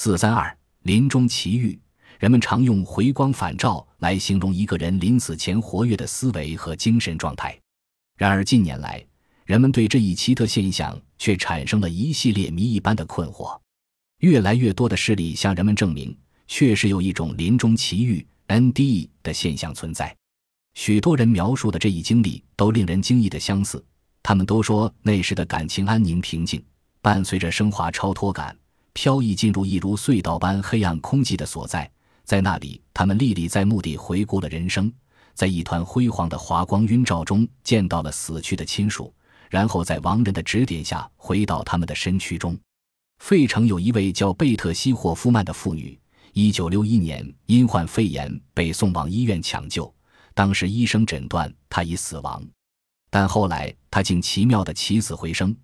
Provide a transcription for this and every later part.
四三二临终奇遇，人们常用回光返照来形容一个人临死前活跃的思维和精神状态。然而近年来，人们对这一奇特现象却产生了一系列谜一般的困惑。越来越多的事例向人们证明，确实有一种临终奇遇 （NDE） 的现象存在。许多人描述的这一经历都令人惊异的相似。他们都说那时的感情安宁平静，伴随着升华超脱感。飘逸进入一如隧道般黑暗空寂的所在，在那里，他们历历在目地回顾了人生，在一团辉煌的华光晕照中见到了死去的亲属，然后在亡人的指点下回到他们的身躯中。费城有一位叫贝特西·霍夫曼的妇女，一九六一年因患肺炎被送往医院抢救，当时医生诊断她已死亡，但后来她竟奇妙的起死回生。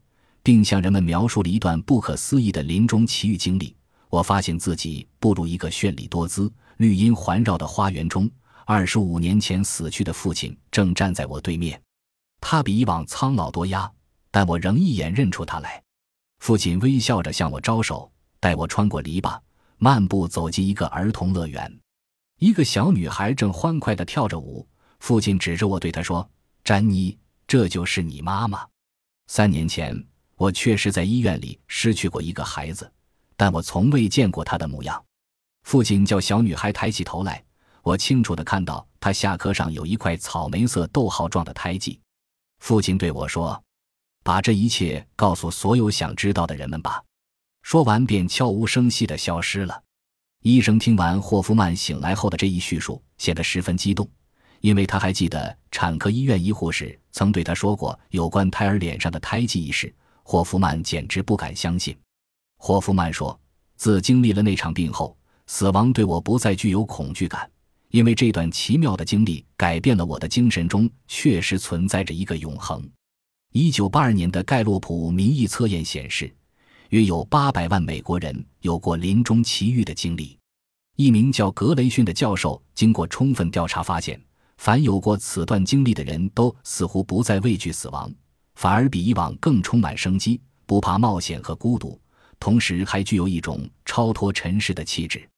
并向人们描述了一段不可思议的临终奇遇经历。我发现自己步入一个绚丽多姿、绿荫环绕的花园中。二十五年前死去的父亲正站在我对面，他比以往苍老多压，但我仍一眼认出他来。父亲微笑着向我招手，带我穿过篱笆，漫步走进一个儿童乐园。一个小女孩正欢快地跳着舞。父亲指着我对她说：“詹妮，这就是你妈妈。三年前。”我确实在医院里失去过一个孩子，但我从未见过他的模样。父亲叫小女孩抬起头来，我清楚地看到她下颌上有一块草莓色逗号状的胎记。父亲对我说：“把这一切告诉所有想知道的人们吧。”说完便悄无声息地消失了。医生听完霍夫曼醒来后的这一叙述，显得十分激动，因为他还记得产科医院一护士曾对他说过有关胎儿脸上的胎记一事。霍夫曼简直不敢相信。霍夫曼说：“自经历了那场病后，死亡对我不再具有恐惧感，因为这段奇妙的经历改变了我的精神中确实存在着一个永恒。”一九八二年的盖洛普民意测验显示，约有八百万美国人有过临终奇遇的经历。一名叫格雷逊的教授经过充分调查发现，凡有过此段经历的人都似乎不再畏惧死亡。反而比以往更充满生机，不怕冒险和孤独，同时还具有一种超脱尘世的气质。